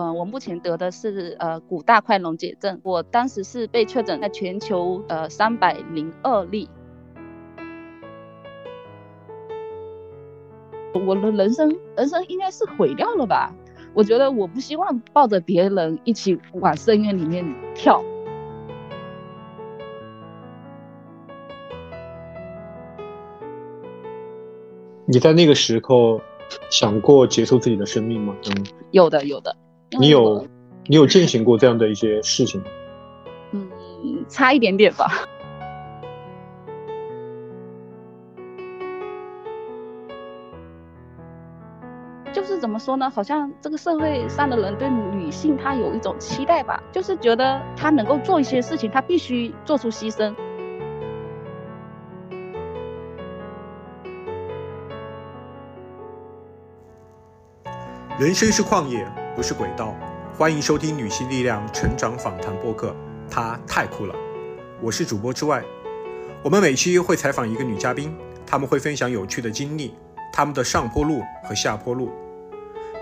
呃，我目前得的是呃骨大块溶解症，我当时是被确诊在全球呃三百零二例。我的人生人生应该是毁掉了吧？我觉得我不希望抱着别人一起往深渊里面跳。你在那个时候想过结束自己的生命吗？嗯，有的，有的。你有你有践行过这样的一些事情？嗯，差一点点吧。就是怎么说呢？好像这个社会上的人对女性她有一种期待吧，就是觉得她能够做一些事情，她必须做出牺牲。人生是旷野，不是轨道。欢迎收听女性力量成长访谈播客，她太酷了。我是主播之外，我们每期会采访一个女嘉宾，她们会分享有趣的经历，她们的上坡路和下坡路。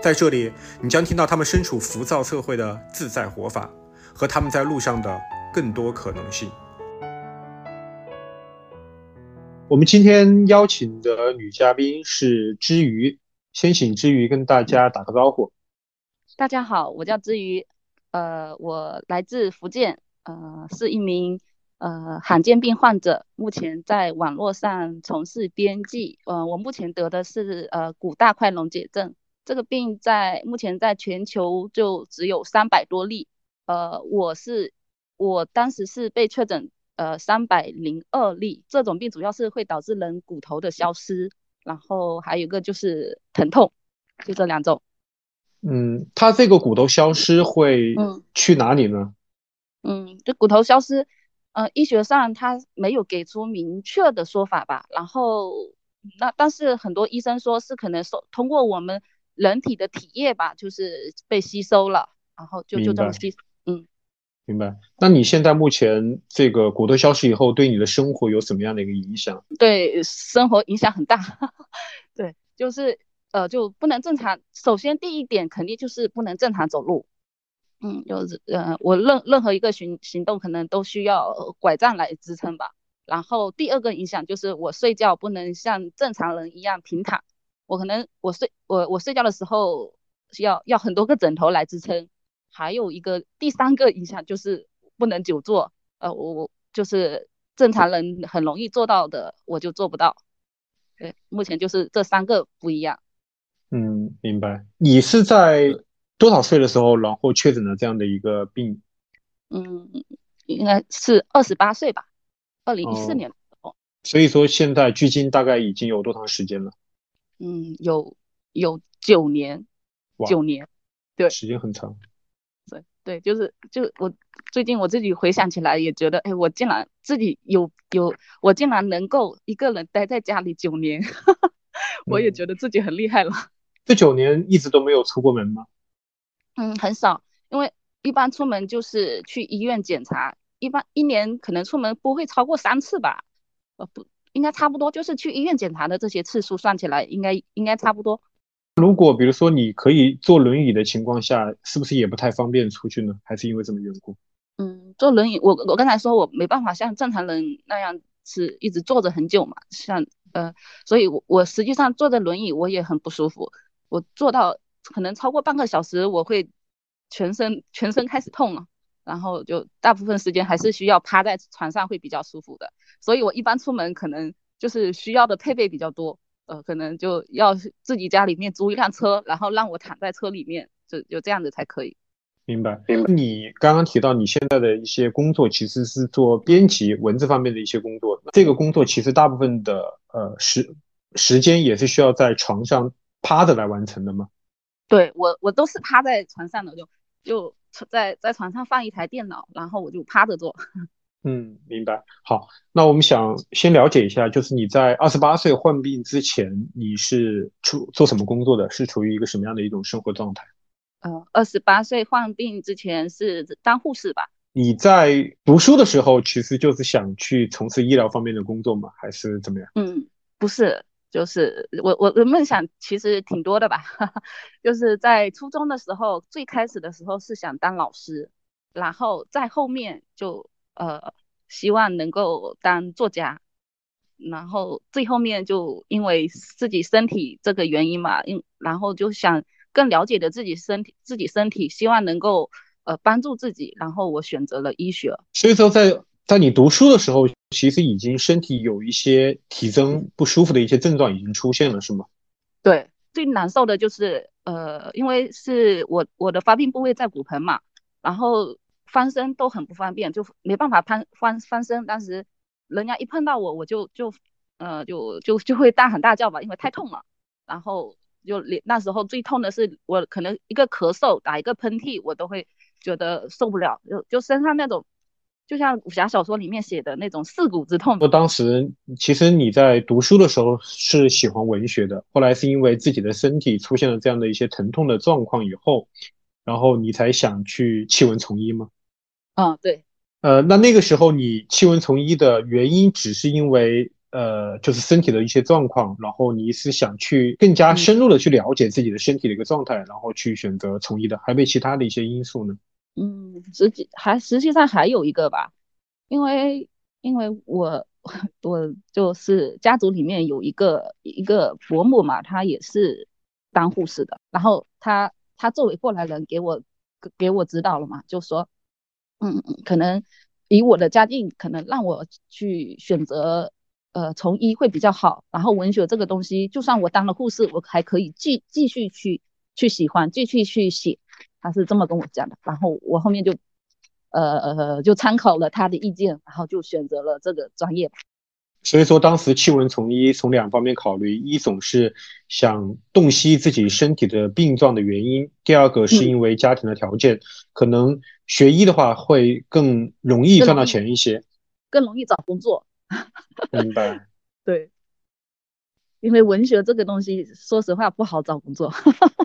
在这里，你将听到她们身处浮躁社会的自在活法，和她们在路上的更多可能性。我们今天邀请的女嘉宾是之余。先请之余跟大家打个招呼。大家好，我叫之瑜，呃，我来自福建，呃，是一名呃罕见病患者，目前在网络上从事编辑。呃，我目前得的是呃骨大块溶解症，这个病在目前在全球就只有三百多例。呃，我是我当时是被确诊呃三百零二例，这种病主要是会导致人骨头的消失。然后还有一个就是疼痛，就这两种。嗯，它这个骨头消失会去哪里呢？嗯，这骨头消失，呃，医学上它没有给出明确的说法吧。然后那但是很多医生说是可能说通过我们人体的体液吧，就是被吸收了，然后就就这么吸。嗯。明白。那你现在目前这个骨头消失以后，对你的生活有什么样的一个影响？对生活影响很大。对，就是呃，就不能正常。首先第一点肯定就是不能正常走路。嗯，就是呃，我任任何一个行行动可能都需要拐杖来支撑吧。然后第二个影响就是我睡觉不能像正常人一样平躺，我可能我睡我我睡觉的时候要要很多个枕头来支撑。还有一个第三个影响就是不能久坐，呃，我我就是正常人很容易做到的，我就做不到。对，目前就是这三个不一样。嗯，明白。你是在多少岁的时候，然后确诊了这样的一个病？嗯，应该是二十八岁吧，二零一四年的时候。所以说现在距今大概已经有多长时间了？嗯，有有九年，九年，对，时间很长。对对，就是就我最近我自己回想起来也觉得，哎，我竟然自己有有，我竟然能够一个人待在家里九年，我也觉得自己很厉害了。这九年一直都没有出过门吗？嗯，很少，因为一般出门就是去医院检查，一般一年可能出门不会超过三次吧，呃，不应该差不多，就是去医院检查的这些次数算起来，应该应该差不多。如果比如说你可以坐轮椅的情况下，是不是也不太方便出去呢？还是因为什么缘故？嗯，坐轮椅，我我刚才说我没办法像正常人那样是一直坐着很久嘛，像呃，所以我我实际上坐着轮椅我也很不舒服，我做到可能超过半个小时，我会全身全身开始痛了，然后就大部分时间还是需要趴在床上会比较舒服的，所以我一般出门可能就是需要的配备比较多。呃，可能就要自己家里面租一辆车，然后让我躺在车里面，就就这样子才可以。明白，明白。你刚刚提到你现在的一些工作其实是做编辑文字方面的一些工作，这个工作其实大部分的呃时时间也是需要在床上趴着来完成的吗？对我，我都是趴在床上的，就就在在床上放一台电脑，然后我就趴着做。嗯，明白。好，那我们想先了解一下，就是你在二十八岁患病之前，你是处做什么工作的？是处于一个什么样的一种生活状态？呃，二十八岁患病之前是当护士吧。你在读书的时候，其实就是想去从事医疗方面的工作吗？还是怎么样？嗯，不是，就是我我的梦想其实挺多的吧，就是在初中的时候，最开始的时候是想当老师，然后在后面就呃希望能够当作家，然后最后面就因为自己身体这个原因嘛，因然后就想更了解的自己身体自己身体，希望能够呃帮助自己，然后我选择了医学。所以说在在你读书的时候。其实已经身体有一些体征不舒服的一些症状已经出现了，是吗？对，最难受的就是呃，因为是我我的发病部位在骨盆嘛，然后翻身都很不方便，就没办法翻翻翻身。当时人家一碰到我，我就就呃就就就会大喊大叫吧，因为太痛了。然后就连那时候最痛的是我可能一个咳嗽打一个喷嚏，我都会觉得受不了，就就身上那种。就像武侠小说里面写的那种四骨之痛。我当时其实你在读书的时候是喜欢文学的，后来是因为自己的身体出现了这样的一些疼痛的状况以后，然后你才想去弃文从医吗？嗯，对。呃，那那个时候你弃文从医的原因只是因为呃，就是身体的一些状况，然后你是想去更加深入的去了解自己的身体的一个状态，然后去选择从医的，还没其他的一些因素呢？嗯，实际还实际上还有一个吧，因为因为我 我就是家族里面有一个一个伯母嘛，她也是当护士的，然后她她作为过来人给我给我指导了嘛，就说，嗯嗯，可能以我的家境，可能让我去选择呃从医会比较好，然后文学这个东西，就算我当了护士，我还可以继继续去去喜欢，继续去写。他是这么跟我讲的，然后我后面就，呃呃，就参考了他的意见，然后就选择了这个专业。所以说，当时弃文从医，从两方面考虑：一种是想洞悉自己身体的病状的原因；第二个是因为家庭的条件，可能学医的话会更容易赚到钱一些，更容易找工作。明白。对，因为文学这个东西，说实话不好找工作。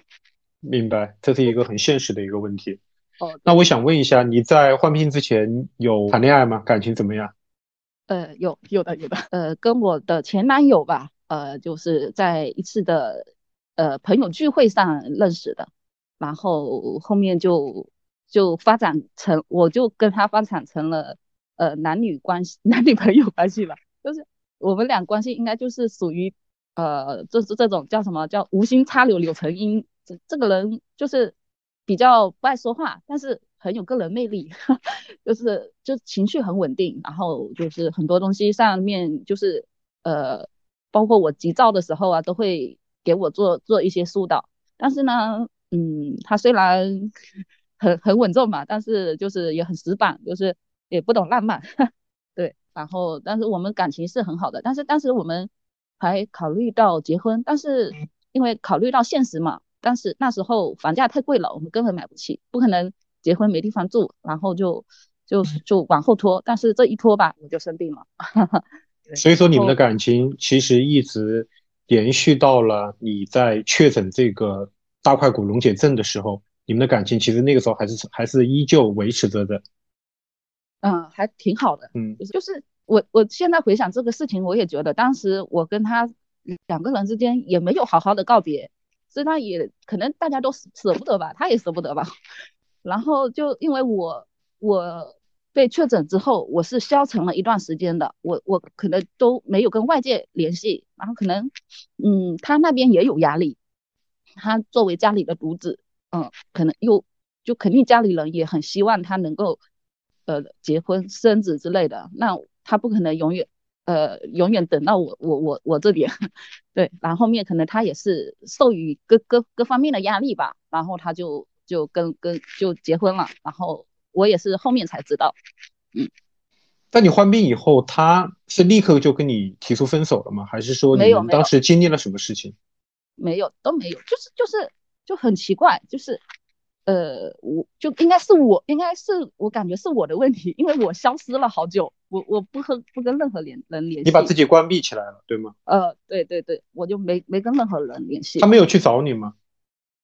明白，这是一个很现实的一个问题。哦，那我想问一下，你在患病之前有谈恋爱吗？感情怎么样？呃，有有的有的。呃，跟我的前男友吧，呃，就是在一次的呃朋友聚会上认识的，然后后面就就发展成，我就跟他发展成了呃男女关系，男女朋友关系吧。就是我们俩关系应该就是属于呃，就是这种叫什么叫无心插柳柳成荫。这这个人就是比较不爱说话，但是很有个人魅力，就是就情绪很稳定，然后就是很多东西上面就是呃，包括我急躁的时候啊，都会给我做做一些疏导。但是呢，嗯，他虽然很很稳重嘛，但是就是也很死板，就是也不懂浪漫，对。然后，但是我们感情是很好的，但是当时我们还考虑到结婚，但是因为考虑到现实嘛。但是那时候房价太贵了，我们根本买不起，不可能结婚没地方住，然后就就就往后拖。但是这一拖吧，我就生病了。所以说你们的感情其实一直延续到了你在确诊这个大块骨溶解症的时候，你们的感情其实那个时候还是还是依旧维持着的。嗯，还挺好的。嗯，就是我我现在回想这个事情，我也觉得当时我跟他两个人之间也没有好好的告别。所以他也可能大家都舍舍不得吧，他也舍不得吧。然后就因为我我被确诊之后，我是消沉了一段时间的，我我可能都没有跟外界联系，然后可能嗯他那边也有压力，他作为家里的独子，嗯，可能又就肯定家里人也很希望他能够呃结婚生子之类的，那他不可能永远。呃，永远等到我我我我这边，对，然后后面可能他也是受于各各各方面的压力吧，然后他就就跟跟就结婚了，然后我也是后面才知道，嗯。在你患病以后，他是立刻就跟你提出分手了吗？还是说你们当时经历了什么事情？没有，都没有，就是就是就很奇怪，就是。呃，我就应该是我，应该是我感觉是我的问题，因为我消失了好久，我我不和不跟任何联人联系。你把自己关闭起来了，对吗？呃，对对对，我就没没跟任何人联系。他没有去找你吗？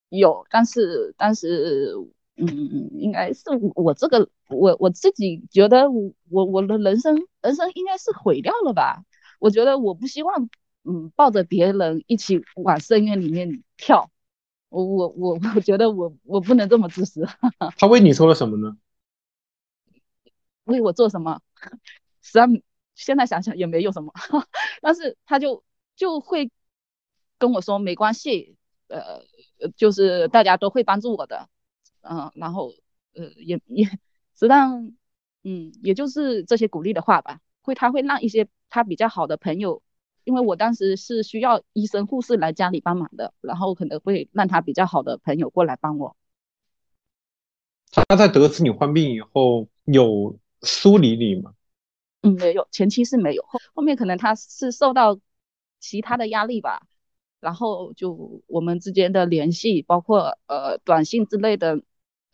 有，但是但是，嗯嗯，应该是我这个，我我自己觉得我我的人生人生应该是毁掉了吧？我觉得我不希望嗯抱着别人一起往深渊里面跳。我我我我觉得我我不能这么自私。他为你做了什么呢？为我做什么？实际上现在想想也没有什么，但是他就就会跟我说没关系，呃，就是大家都会帮助我的，嗯，然后呃也也实际上嗯也就是这些鼓励的话吧，会他会让一些他比较好的朋友。因为我当时是需要医生护士来家里帮忙的，然后可能会让他比较好的朋友过来帮我。他在得知你患病以后有疏离你吗？嗯，没有，前期是没有，后后面可能他是受到其他的压力吧，然后就我们之间的联系，包括呃短信之类的，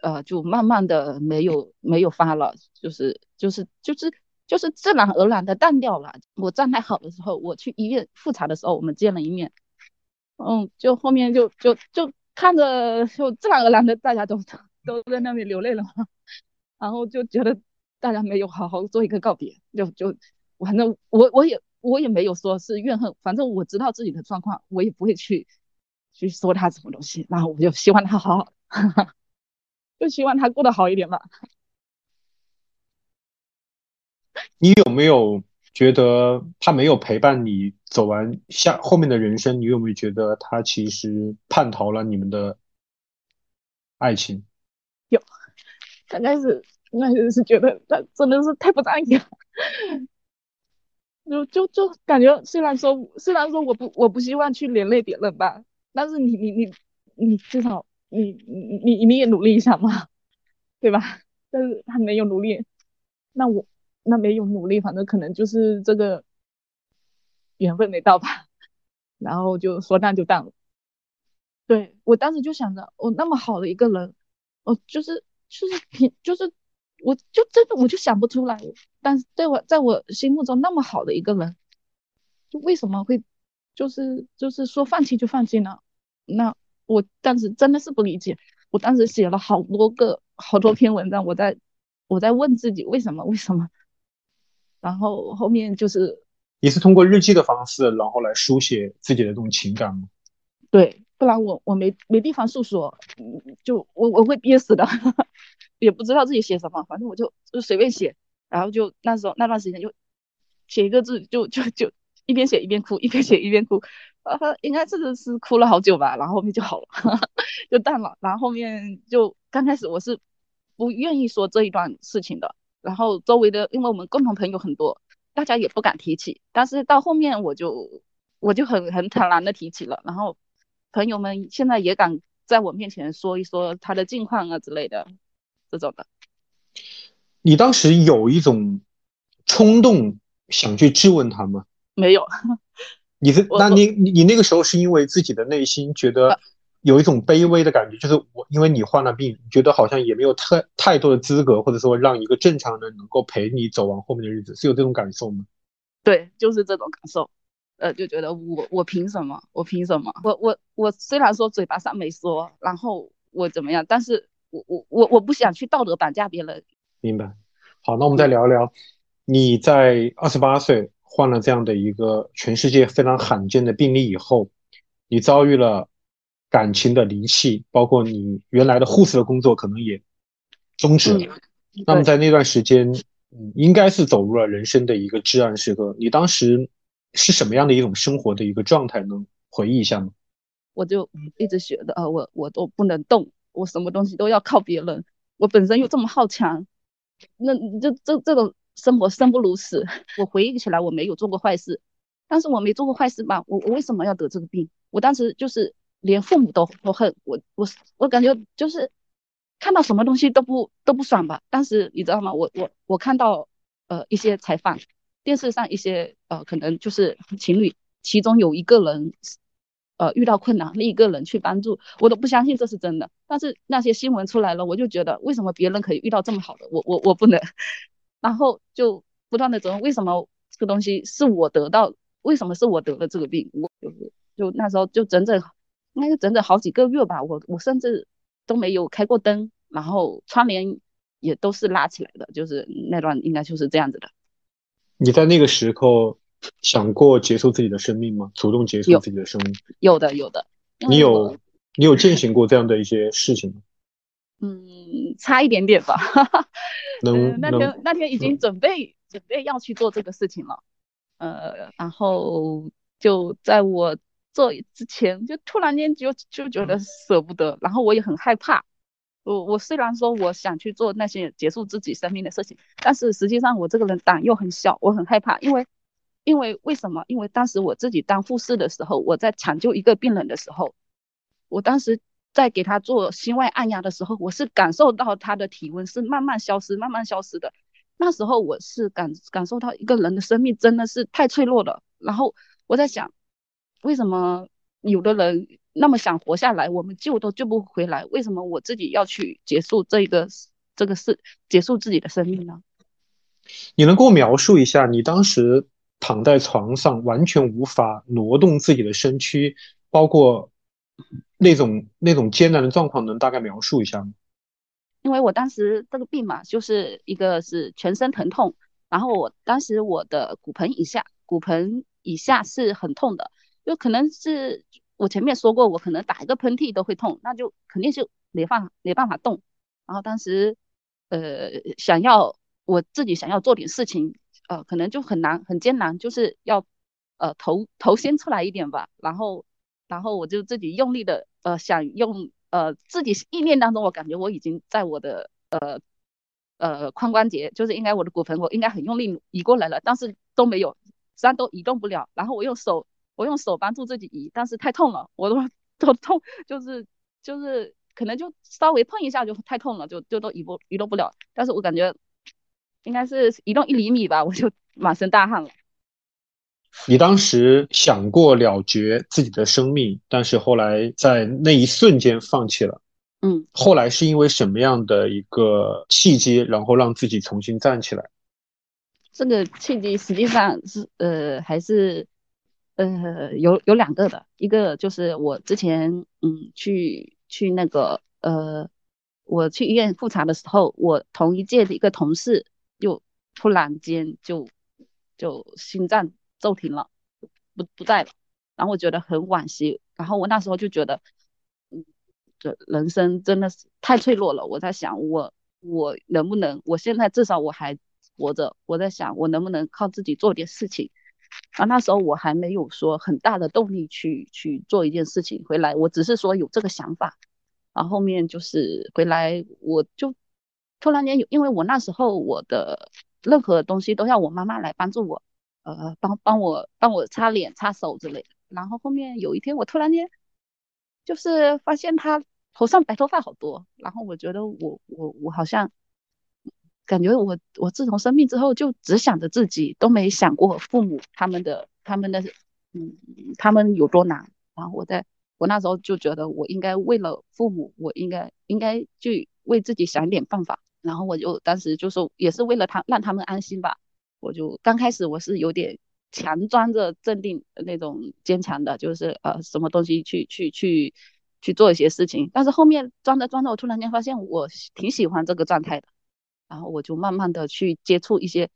呃就慢慢的没有没有发了，就是就是就是。就是自然而然的淡掉了。我状态好的时候，我去医院复查的时候，我们见了一面。嗯，就后面就就就看着，就自然而然的大家都都在那边流泪了嘛。然后就觉得大家没有好好做一个告别，就就反正我我也我也没有说是怨恨，反正我知道自己的状况，我也不会去去说他什么东西。然后我就希望他好好，就希望他过得好一点吧。你有没有觉得他没有陪伴你走完下后面的人生？你有没有觉得他其实叛逃了你们的爱情？有，刚开始那就是觉得他真的是太不仗义了，就就就感觉虽然说虽然说我不我不希望去连累别人吧，但是你你你你至少你你你你也努力一下嘛，对吧？但是他没有努力，那我。那没有努力，反正可能就是这个缘分没到吧，然后就说淡就淡了。对我当时就想着，我那么好的一个人，我就是就是平就是，我就真的我就想不出来，但是对我在我心目中那么好的一个人，就为什么会就是就是说放弃就放弃呢？那我当时真的是不理解，我当时写了好多个好多篇文章，我在我在问自己为什么为什么。然后后面就是你是通过日记的方式，然后来书写自己的这种情感吗？对，不然我我没没地方诉说，就我我会憋死的，也不知道自己写什么，反正我就就随便写，然后就那时候那段时间就写一个字，就就就一边写一边哭，一边写一边哭，呃，应该这个是哭了好久吧，然后后面就好了，就淡了。然后后面就刚开始我是不愿意说这一段事情的。然后周围的，因为我们共同朋友很多，大家也不敢提起。但是到后面我就我就很很坦然的提起了，然后朋友们现在也敢在我面前说一说他的近况啊之类的这种的。你当时有一种冲动想去质问他吗？没有。你是 那你你你那个时候是因为自己的内心觉得。有一种卑微的感觉，就是我因为你患了病，觉得好像也没有太太多的资格，或者说让一个正常人能够陪你走完后面的日子，是有这种感受吗？对，就是这种感受，呃，就觉得我我凭什么？我凭什么？我我我虽然说嘴巴上没说，然后我怎么样，但是我我我我不想去道德绑架别人。明白。好，那我们再聊聊，你在二十八岁患了这样的一个全世界非常罕见的病例以后，你遭遇了。感情的离弃，包括你原来的护士的工作可能也终止了。那么在那段时间，嗯，应该是走入了人生的一个至暗时刻。你当时是什么样的一种生活的一个状态？能回忆一下吗？我就一直觉得，呃，我我都不能动，我什么东西都要靠别人。我本身又这么好强，那就这这种生活生不如死。我回忆起来，我没有做过坏事，但是我没做过坏事吧？我我为什么要得这个病？我当时就是。连父母都都恨我，我我感觉就是看到什么东西都不都不爽吧。当时你知道吗？我我我看到呃一些采访，电视上一些呃可能就是情侣，其中有一个人呃遇到困难，另一个人去帮助，我都不相信这是真的。但是那些新闻出来了，我就觉得为什么别人可以遇到这么好的，我我我不能。然后就不断的责问为什么这个东西是我得到，为什么是我得了这个病？我就是就那时候就整整。应该是整整好几个月吧，我我甚至都没有开过灯，然后窗帘也都是拉起来的，就是那段应该就是这样子的。你在那个时候想过结束自己的生命吗？主动结束自己的生命？有的，有的。你有你有践行过这样的一些事情吗？嗯，差一点点吧。能 那天那天已经准备准备要去做这个事情了，呃，然后就在我做之前，就突然间就就觉得舍不得，然后我也很害怕。我我虽然说我想去做那些结束自己生命的事情，但是实际上我这个人胆又很小，我很害怕，因为因为为什么？因为当时我自己当护士的时候，我在抢救一个病人的时候，我当时。在给他做心外按压的时候，我是感受到他的体温是慢慢消失、慢慢消失的。那时候我是感感受到一个人的生命真的是太脆弱了。然后我在想，为什么有的人那么想活下来，我们救都救不回来？为什么我自己要去结束这个这个事，结束自己的生命呢？你能给我描述一下，你当时躺在床上，完全无法挪动自己的身躯，包括？那种那种艰难的状况，能大概描述一下吗？因为我当时这个病嘛，就是一个是全身疼痛，然后我当时我的骨盆以下，骨盆以下是很痛的，就可能是我前面说过，我可能打一个喷嚏都会痛，那就肯定是没法没办法动。然后当时呃想要我自己想要做点事情，呃可能就很难很艰难，就是要呃头头先出来一点吧，然后。然后我就自己用力的，呃，想用，呃，自己意念当中，我感觉我已经在我的，呃，呃，髋关节，就是应该我的骨盆，我应该很用力移过来了，但是都没有，实际上都移动不了。然后我用手，我用手帮助自己移，但是太痛了，我都都痛，就是就是可能就稍微碰一下就太痛了，就就都移不移动不了。但是我感觉应该是移动一厘米吧，我就满身大汗了。你当时想过了结自己的生命，但是后来在那一瞬间放弃了。嗯，后来是因为什么样的一个契机，然后让自己重新站起来？这个契机实际上是呃还是呃有有两个的，一个就是我之前嗯去去那个呃我去医院复查的时候，我同一届的一个同事就突然间就就心脏。骤停了，不不在了，然后我觉得很惋惜，然后我那时候就觉得，嗯，这人生真的是太脆弱了。我在想，我我能不能，我现在至少我还活着，我在想我能不能靠自己做点事情。啊，那时候我还没有说很大的动力去去做一件事情回来，我只是说有这个想法。然后后面就是回来，我就突然间有，因为我那时候我的任何东西都要我妈妈来帮助我。呃，帮帮我帮我擦脸擦手之类的。然后后面有一天，我突然间就是发现他头上白头发好多。然后我觉得我我我好像感觉我我自从生病之后就只想着自己，都没想过父母他们的他们的嗯他们有多难。然后我在我那时候就觉得我应该为了父母，我应该应该去为自己想点办法。然后我就当时就说也是为了他让他们安心吧。我就刚开始我是有点强装着镇定那种坚强的，就是呃什么东西去去去去做一些事情，但是后面装着装着，我突然间发现我挺喜欢这个状态的，然后我就慢慢的去接触一些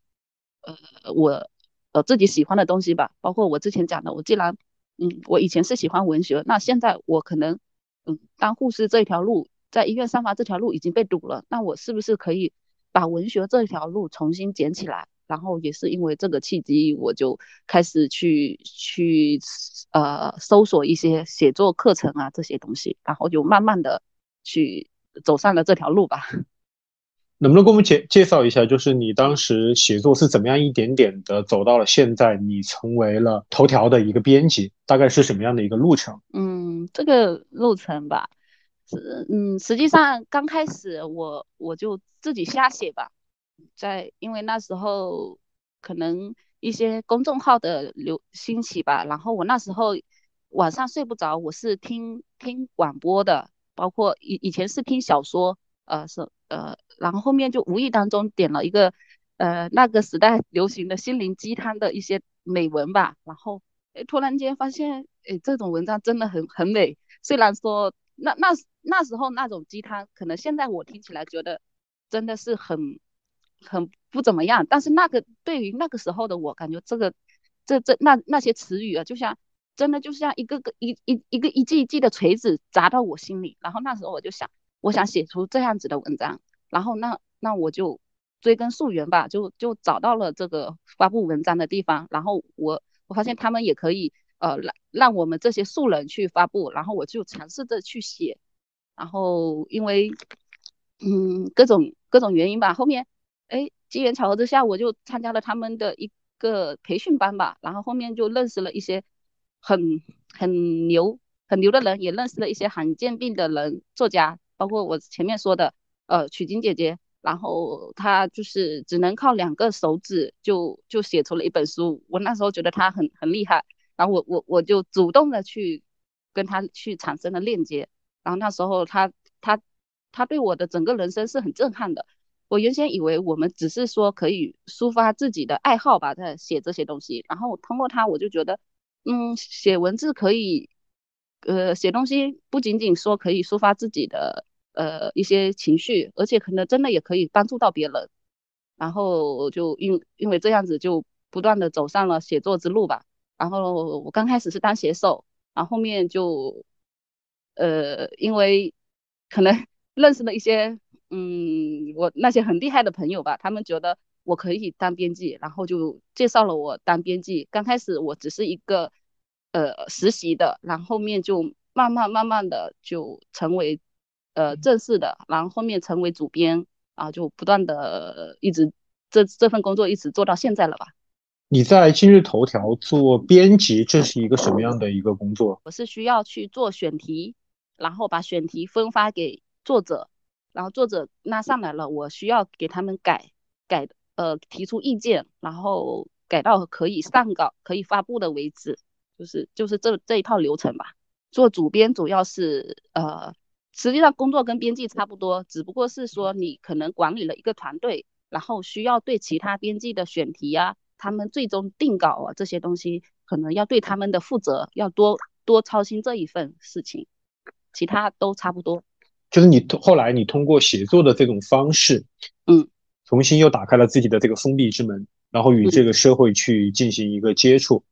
呃我呃自己喜欢的东西吧，包括我之前讲的，我既然嗯我以前是喜欢文学，那现在我可能嗯当护士这条路在医院上班这条路已经被堵了，那我是不是可以把文学这条路重新捡起来？然后也是因为这个契机，我就开始去去呃搜索一些写作课程啊这些东西，然后就慢慢的去走上了这条路吧。能不能给我们介介绍一下，就是你当时写作是怎么样一点点的走到了现在，你成为了头条的一个编辑，大概是什么样的一个路程？嗯，这个路程吧，是嗯，实际上刚开始我我就自己瞎写吧。在，因为那时候可能一些公众号的流兴起吧，然后我那时候晚上睡不着，我是听听广播的，包括以以前是听小说，呃是呃，然后后面就无意当中点了一个呃那个时代流行的心灵鸡汤的一些美文吧，然后诶突然间发现诶这种文章真的很很美，虽然说那那那时候那种鸡汤，可能现在我听起来觉得真的是很。很不怎么样，但是那个对于那个时候的我，感觉这个这这那那些词语啊，就像真的就像一个个一一一个一记一记的锤子砸到我心里。然后那时候我就想，我想写出这样子的文章，然后那那我就追根溯源吧，就就找到了这个发布文章的地方。然后我我发现他们也可以呃让让我们这些素人去发布，然后我就尝试着去写。然后因为嗯各种各种原因吧，后面哎机缘巧合之下，我就参加了他们的一个培训班吧。然后后面就认识了一些很很牛很牛的人，也认识了一些罕见病的人作家，包括我前面说的呃曲晶姐姐。然后她就是只能靠两个手指就就写出了一本书。我那时候觉得她很很厉害，然后我我我就主动的去跟她去产生了链接。然后那时候他他他对我的整个人生是很震撼的。我原先以为我们只是说可以抒发自己的爱好吧，在写这些东西。然后通过他，我就觉得，嗯，写文字可以，呃，写东西不仅仅说可以抒发自己的呃一些情绪，而且可能真的也可以帮助到别人。然后就因因为这样子，就不断的走上了写作之路吧。然后我刚开始是当写手，然后后面就。呃，因为可能 认识了一些，嗯，我那些很厉害的朋友吧，他们觉得我可以当编辑，然后就介绍了我当编辑。刚开始我只是一个呃实习的，然后后面就慢慢慢慢的就成为呃正式的，然后后面成为主编，然后就不断的一直这这份工作一直做到现在了吧。你在今日头条做编辑，这是一个什么样的一个工作？我是需要去做选题。然后把选题分发给作者，然后作者拉上来了，我需要给他们改改，呃，提出意见，然后改到可以上稿、可以发布的为止，就是就是这这一套流程吧。做主编主要是呃，实际上工作跟编辑差不多，只不过是说你可能管理了一个团队，然后需要对其他编辑的选题啊，他们最终定稿啊这些东西，可能要对他们的负责，要多多操心这一份事情。其他都差不多，就是你后来你通过写作的这种方式，嗯，重新又打开了自己的这个封闭之门，然后与这个社会去进行一个接触。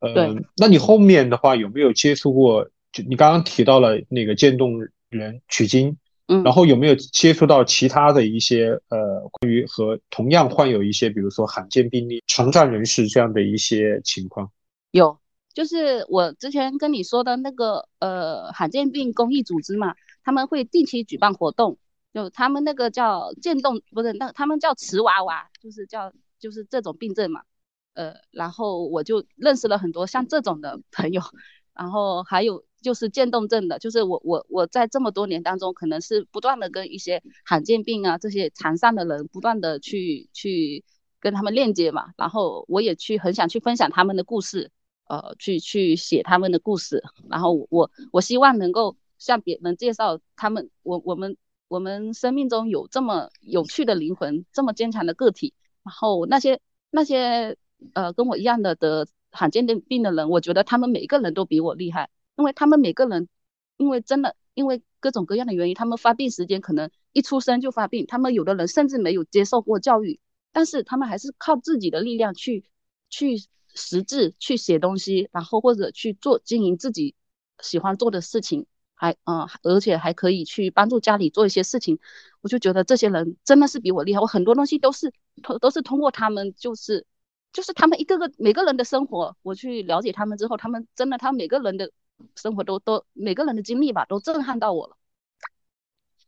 呃，那你后面的话有没有接触过？就你刚刚提到了那个渐冻人取经，嗯，然后有没有接触到其他的一些呃关于和同样患有一些比如说罕见病例、常障人士这样的一些情况？有。就是我之前跟你说的那个呃罕见病公益组织嘛，他们会定期举办活动，就他们那个叫渐冻，不是那他们叫瓷娃娃，就是叫就是这种病症嘛，呃，然后我就认识了很多像这种的朋友，然后还有就是渐冻症的，就是我我我在这么多年当中，可能是不断的跟一些罕见病啊这些残障的人不断的去去跟他们链接嘛，然后我也去很想去分享他们的故事。呃，去去写他们的故事，然后我我希望能够向别人介绍他们，我我们我们生命中有这么有趣的灵魂，这么坚强的个体，然后那些那些呃跟我一样的得罕见的病的人，我觉得他们每个人都比我厉害，因为他们每个人，因为真的因为各种各样的原因，他们发病时间可能一出生就发病，他们有的人甚至没有接受过教育，但是他们还是靠自己的力量去去。识字去写东西，然后或者去做经营自己喜欢做的事情，还嗯，而且还可以去帮助家里做一些事情，我就觉得这些人真的是比我厉害。我很多东西都是通都是通过他们，就是就是他们一个个每个人的生活，我去了解他们之后，他们真的，他每个人的生活都都每个人的经历吧，都震撼到我了。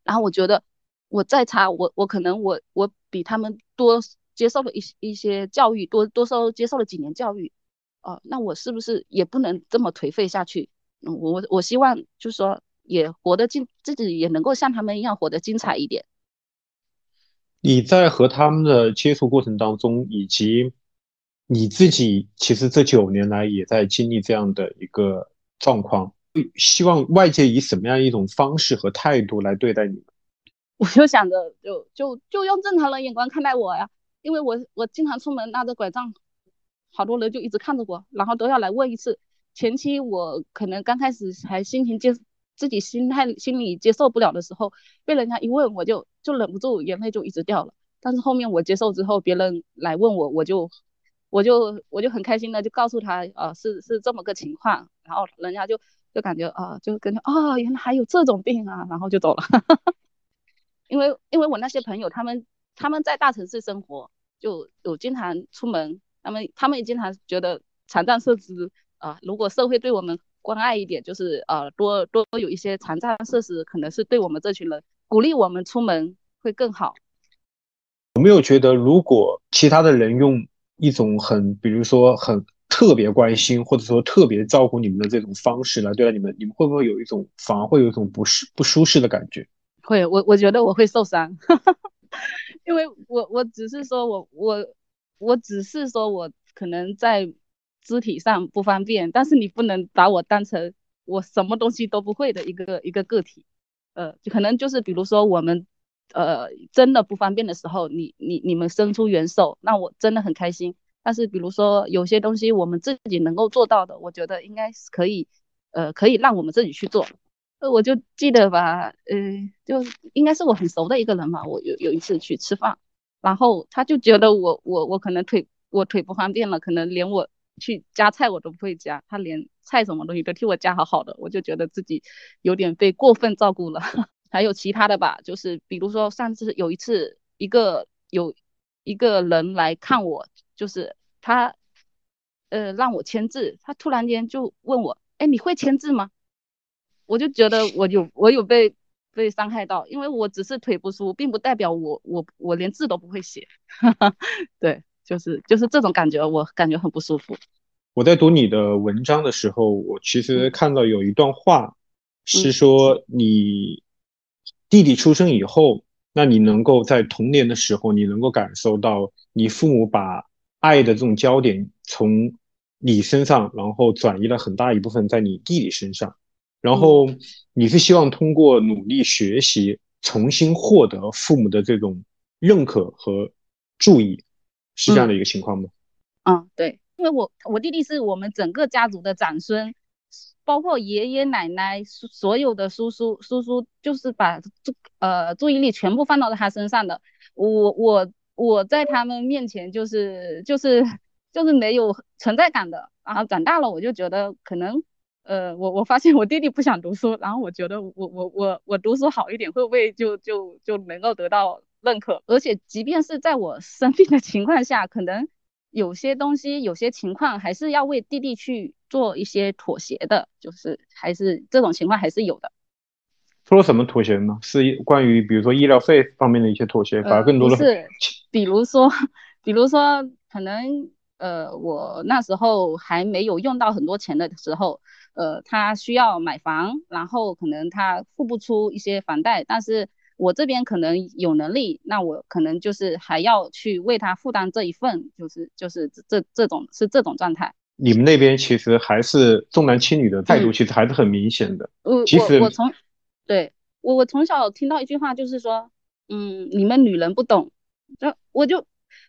然后我觉得我再差，我我可能我我比他们多。接受了一些一些教育，多多受接受了几年教育，哦，那我是不是也不能这么颓废下去？嗯，我我希望就是说也活得精，自己也能够像他们一样活得精彩一点。你在和他们的接触过程当中，以及你自己其实这九年来也在经历这样的一个状况，希望外界以什么样一种方式和态度来对待你们？我就想着，就就就用正常人眼光看待我呀。因为我我经常出门拿着拐杖，好多人就一直看着我，然后都要来问一次。前期我可能刚开始还心情接自己心态心里接受不了的时候，被人家一问我就就忍不住眼泪就一直掉了。但是后面我接受之后，别人来问我，我就我就我就很开心的就告诉他，呃，是是这么个情况，然后人家就就感觉啊，就感觉啊，原来还有这种病啊，然后就走了。因为因为我那些朋友他们他们在大城市生活，就有经常出门，他们他们也经常觉得残障设施啊，如果社会对我们关爱一点，就是呃多多有一些残障设施，可能是对我们这群人鼓励我们出门会更好。有没有觉得，如果其他的人用一种很，比如说很特别关心，或者说特别照顾你们的这种方式来对待你们，你们会不会有一种反而会有一种不适不舒适的感觉？会，我我觉得我会受伤，因为我我只是说我我我只是说我可能在肢体上不方便，但是你不能把我当成我什么东西都不会的一个一个个体，呃，就可能就是比如说我们。呃，真的不方便的时候，你你你们伸出援手，那我真的很开心。但是比如说有些东西我们自己能够做到的，我觉得应该是可以，呃，可以让我们自己去做。呃，我就记得吧，呃，就应该是我很熟的一个人嘛。我有有一次去吃饭，然后他就觉得我我我可能腿我腿不方便了，可能连我去夹菜我都不会夹，他连菜什么东西都替我夹好好的，我就觉得自己有点被过分照顾了。还有其他的吧，就是比如说上次有一次，一个有一个人来看我，就是他，呃，让我签字，他突然间就问我，哎，你会签字吗？我就觉得我有我有被被伤害到，因为我只是腿不舒服，并不代表我我我连字都不会写，对，就是就是这种感觉，我感觉很不舒服。我在读你的文章的时候，我其实看到有一段话，是说你。弟弟出生以后，那你能够在童年的时候，你能够感受到你父母把爱的这种焦点从你身上，然后转移了很大一部分在你弟弟身上，然后你是希望通过努力学习，重新获得父母的这种认可和注意，是这样的一个情况吗？嗯，对，因为我我弟弟是我们整个家族的长孙。包括爷爷奶奶，所有的叔叔叔叔，就是把注呃注意力全部放到他身上的。我我我在他们面前就是就是就是没有存在感的。然后长大了，我就觉得可能呃我我发现我弟弟不想读书，然后我觉得我我我我读书好一点，会不会就就就能够得到认可？而且即便是在我生病的情况下，可能有些东西有些情况还是要为弟弟去。做一些妥协的，就是还是这种情况还是有的。做了什么妥协呢？是关于比如说医疗费方面的一些妥协，反而更多的是，比如说，比如说可能呃，我那时候还没有用到很多钱的时候，呃，他需要买房，然后可能他付不出一些房贷，但是我这边可能有能力，那我可能就是还要去为他负担这一份，就是就是这这种是这种状态。你们那边其实还是重男轻女的态度，其实还是很明显的。我我我从，对我我从小听到一句话，就是说，嗯，你们女人不懂。就我就，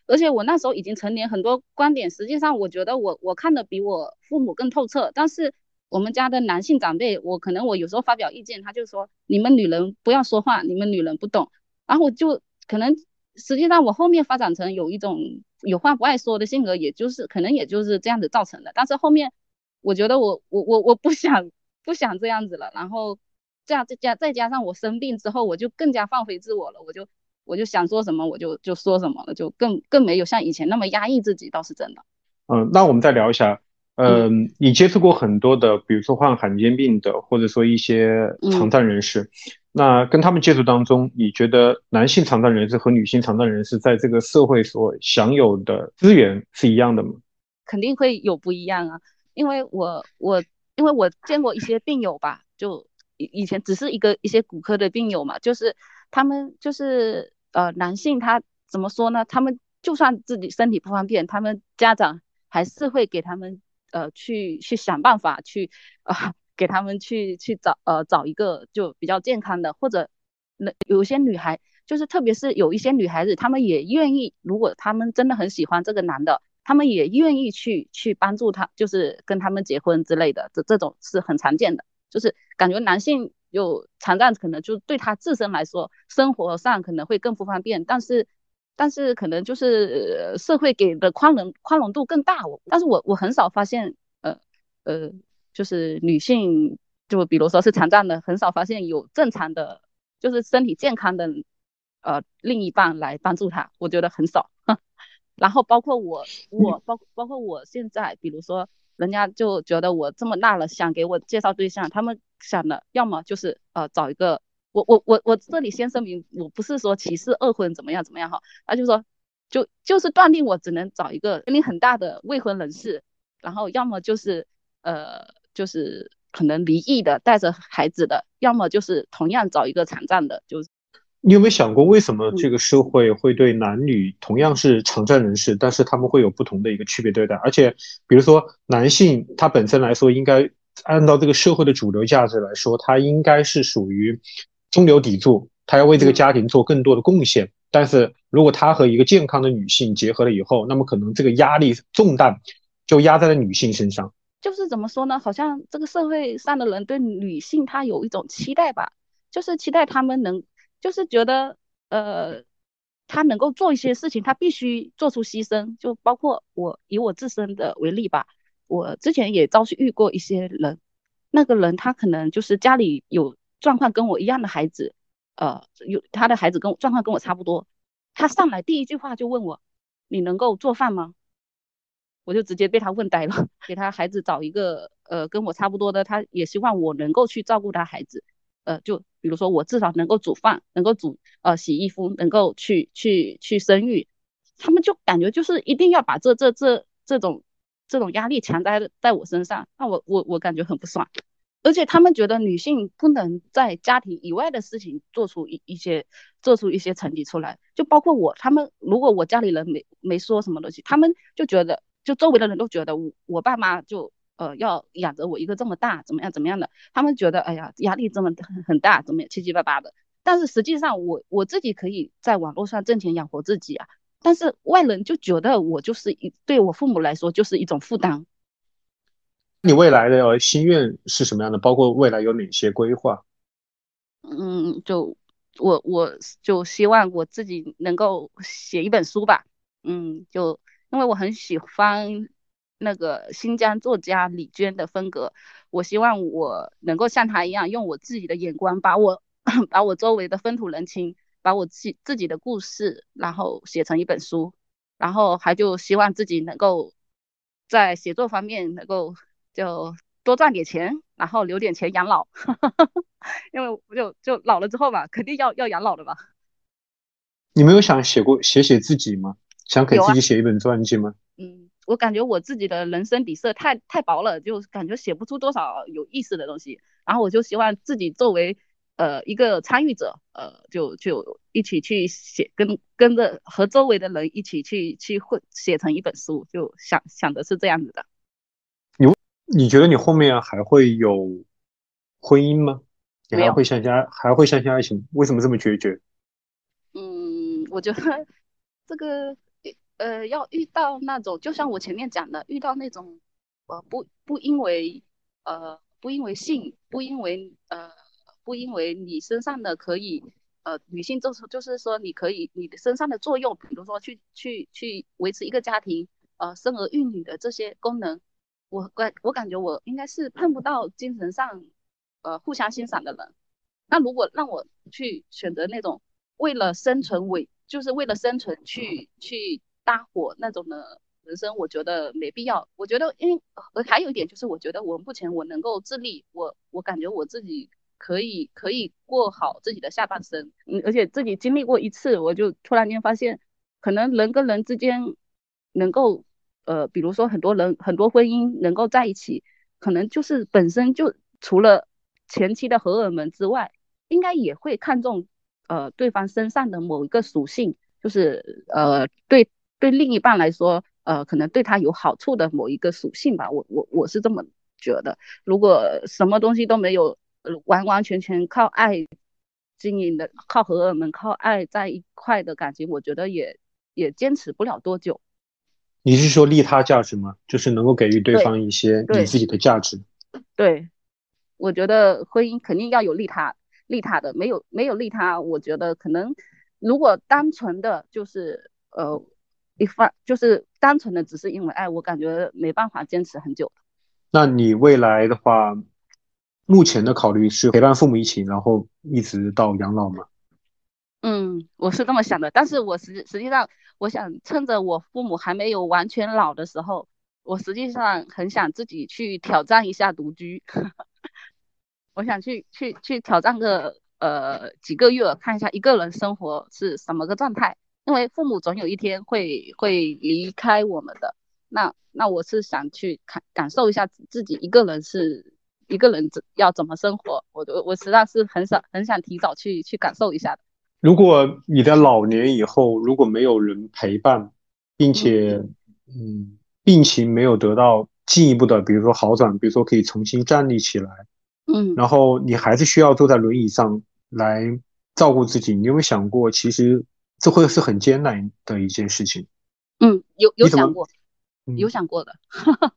而且我那时候已经成年，很多观点，实际上我觉得我我看的比我父母更透彻。但是我们家的男性长辈，我可能我有时候发表意见，他就说你们女人不要说话，你们女人不懂。然后我就可能，实际上我后面发展成有一种。有话不爱说的性格，也就是可能也就是这样子造成的。但是后面，我觉得我我我我不想不想这样子了。然后，这样再加再加上我生病之后，我就更加放飞自我了。我就我就想说什么我就就说什么了，就更更没有像以前那么压抑自己，倒是真的。嗯，那我们再聊一下。嗯，你接触过很多的，比如说患罕见病的，或者说一些残障人士。那跟他们接触当中，你觉得男性残障人士和女性残障人士在这个社会所享有的资源是一样的吗？肯定会有不一样啊，因为我我因为我见过一些病友吧，就以以前只是一个一些骨科的病友嘛，就是他们就是呃男性他怎么说呢？他们就算自己身体不方便，他们家长还是会给他们呃去去想办法去啊。给他们去去找呃找一个就比较健康的，或者那有些女孩就是特别是有一些女孩子，她们也愿意，如果她们真的很喜欢这个男的，她们也愿意去去帮助他，就是跟他们结婚之类的，这这种是很常见的。就是感觉男性有残障，可能就对他自身来说，生活上可能会更不方便，但是但是可能就是社会给的宽容宽容度更大。我但是我我很少发现，呃呃，就是女性，就比如说是残障的，很少发现有正常的，就是身体健康的，呃，另一半来帮助她，我觉得很少。然后包括我，我包包括我现在，比如说人家就觉得我这么大了，想给我介绍对象，他们想的要么就是呃找一个。我我我我这里先声明，我不是说歧视二婚怎么样怎么样哈，他就说就就是断定我只能找一个年龄很大的未婚人士，然后要么就是呃就是可能离异的带着孩子的，要么就是同样找一个残障的，就是你有没有想过为什么这个社会会对男女同样是残障人士，但是他们会有不同的一个区别对待？而且比如说男性他本身来说，应该按照这个社会的主流价值来说，他应该是属于。中流砥柱，他要为这个家庭做更多的贡献。但是如果他和一个健康的女性结合了以后，那么可能这个压力重担就压在了女性身上。就是怎么说呢？好像这个社会上的人对女性她有一种期待吧，就是期待她们能，就是觉得呃，她能够做一些事情，她必须做出牺牲。就包括我以我自身的为例吧，我之前也遭遇过一些人，那个人他可能就是家里有。状况跟我一样的孩子，呃，有他的孩子跟状况跟我差不多。他上来第一句话就问我：“你能够做饭吗？”我就直接被他问呆了。给他孩子找一个呃跟我差不多的，他也希望我能够去照顾他孩子。呃，就比如说我至少能够煮饭，能够煮呃洗衣服，能够去去去生育。他们就感觉就是一定要把这这这这种这种压力强在在我身上，那我我我感觉很不爽。而且他们觉得女性不能在家庭以外的事情做出一一些做出一些成绩出来，就包括我，他们如果我家里人没没说什么东西，他们就觉得，就周围的人都觉得我我爸妈就呃要养着我一个这么大，怎么样怎么样的，他们觉得哎呀压力这么很很大，怎么样七七八八的。但是实际上我我自己可以在网络上挣钱养活自己啊，但是外人就觉得我就是一对我父母来说就是一种负担。你未来的心愿是什么样的？包括未来有哪些规划？嗯，就我我就希望我自己能够写一本书吧。嗯，就因为我很喜欢那个新疆作家李娟的风格，我希望我能够像她一样，用我自己的眼光，把我 把我周围的风土人情，把我自自己的故事，然后写成一本书，然后还就希望自己能够在写作方面能够。就多赚点钱，然后留点钱养老，因为就就老了之后嘛，肯定要要养老的吧。你没有想写过写写自己吗？想给自己写一本传记吗？嗯，我感觉我自己的人生底色太太薄了，就感觉写不出多少有意思的东西。然后我就希望自己作为呃一个参与者，呃，就就一起去写，跟跟着和周围的人一起去去会写成一本书，就想想的是这样子的。你觉得你后面还会有婚姻吗？你还会相信爱，还会相信爱情？为什么这么决绝？嗯，我觉得这个呃，要遇到那种，就像我前面讲的，遇到那种呃，不不因为呃，不因为性，不因为呃，不因为你身上的可以呃，女性就是就是说你可以你的身上的作用，比如说去去去维持一个家庭，呃，生儿育女的这些功能。我感我感觉我应该是碰不到精神上，呃，互相欣赏的人。那如果让我去选择那种为了生存为，就是为了生存去去搭伙那种的人生，我觉得没必要。我觉得，因为还有一点就是，我觉得我目前我能够自立，我我感觉我自己可以可以过好自己的下半生。嗯，而且自己经历过一次，我就突然间发现，可能人跟人之间能够。呃，比如说很多人很多婚姻能够在一起，可能就是本身就除了前期的荷尔蒙之外，应该也会看重呃对方身上的某一个属性，就是呃对对另一半来说，呃可能对他有好处的某一个属性吧。我我我是这么觉得。如果什么东西都没有，完完全全靠爱经营的，靠荷尔蒙靠爱在一块的感情，我觉得也也坚持不了多久。你是说利他价值吗？就是能够给予对方一些你自己的价值。对，我觉得婚姻肯定要有利他，利他的没有没有利他，我觉得可能如果单纯的就是呃一方就是单纯的只是因为爱，我感觉没办法坚持很久。那你未来的话，目前的考虑是陪伴父母一起，然后一直到养老吗？嗯，我是这么想的，但是我实实际上，我想趁着我父母还没有完全老的时候，我实际上很想自己去挑战一下独居，我想去去去挑战个呃几个月，看一下一个人生活是什么个状态，因为父母总有一天会会离开我们的，那那我是想去看感受一下自己一个人是一个人怎要怎么生活，我我我实在是很想很想提早去去感受一下的。如果你的老年以后如果没有人陪伴，并且，嗯，病情没有得到进一步的，比如说好转，比如说可以重新站立起来，嗯，然后你还是需要坐在轮椅上来照顾自己，你有没有想过，其实这会是很艰难的一件事情？嗯，有有想过，有想过的，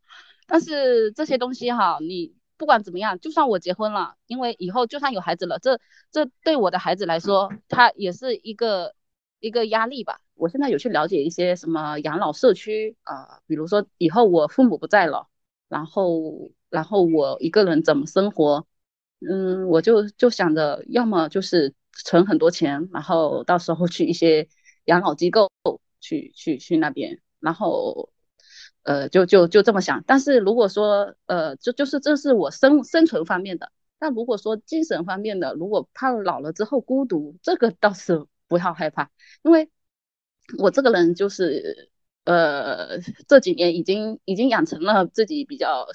但是这些东西哈，你。不管怎么样，就算我结婚了，因为以后就算有孩子了，这这对我的孩子来说，他也是一个一个压力吧。我现在有去了解一些什么养老社区啊，比如说以后我父母不在了，然后然后我一个人怎么生活？嗯，我就就想着，要么就是存很多钱，然后到时候去一些养老机构去去去那边，然后。呃，就就就这么想，但是如果说，呃，就就是这是我生生存方面的，但如果说精神方面的，如果怕老了之后孤独，这个倒是不要害怕，因为我这个人就是，呃，这几年已经已经养成了自己比较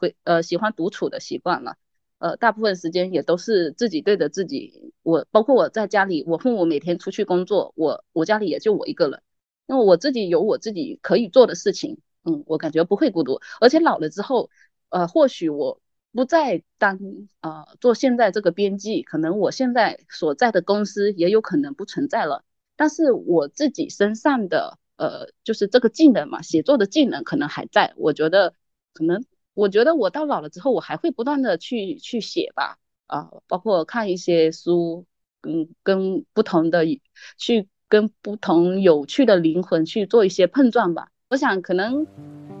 会呃喜欢独处的习惯了，呃，大部分时间也都是自己对着自己，我包括我在家里，我父母每天出去工作，我我家里也就我一个人。因为我自己有我自己可以做的事情，嗯，我感觉不会孤独，而且老了之后，呃，或许我不再当呃做现在这个编辑，可能我现在所在的公司也有可能不存在了，但是我自己身上的呃就是这个技能嘛，写作的技能可能还在，我觉得可能我觉得我到老了之后，我还会不断的去去写吧，啊，包括看一些书，嗯，跟不同的去。跟不同有趣的灵魂去做一些碰撞吧。我想可能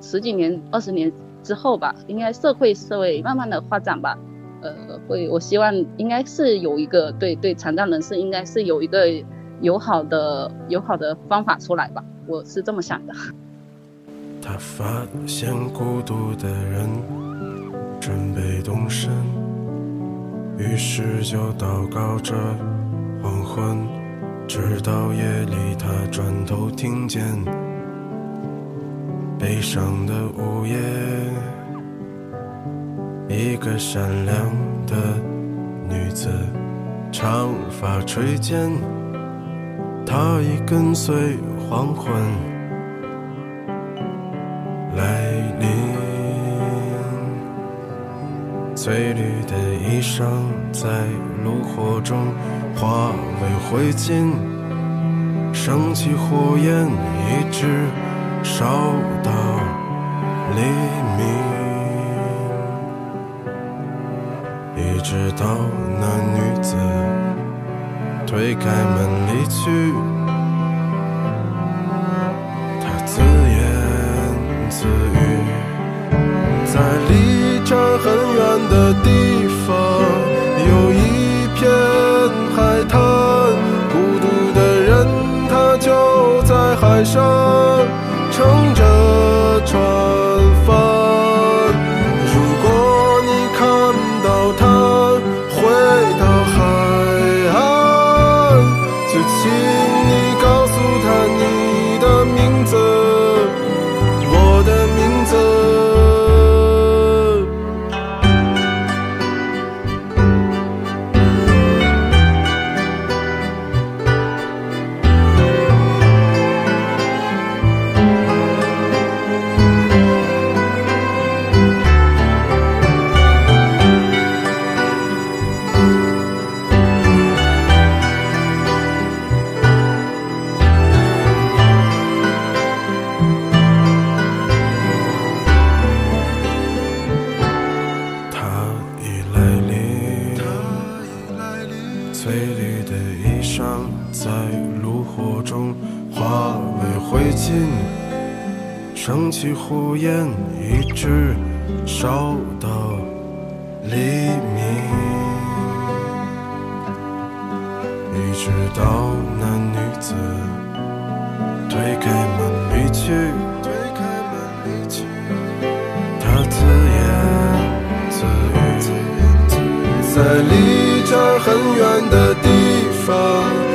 十几年、二十年之后吧，应该社会社会慢慢的发展吧。呃，会我希望应该是有一个对对残障人士应该是有一个友好的友好的方法出来吧。我是这么想的。他发现孤独的人准备动身，于是就祷告着黄昏。直到夜里，他转头听见悲伤的午夜，一个善良的女子，长发垂肩，她已跟随黄昏来临，翠绿的衣裳在炉火中。化为灰烬，升起火焰，一直烧到黎明，一直到那女子推开门离去。她自言自语，在离这儿很远的海上撑着的地方，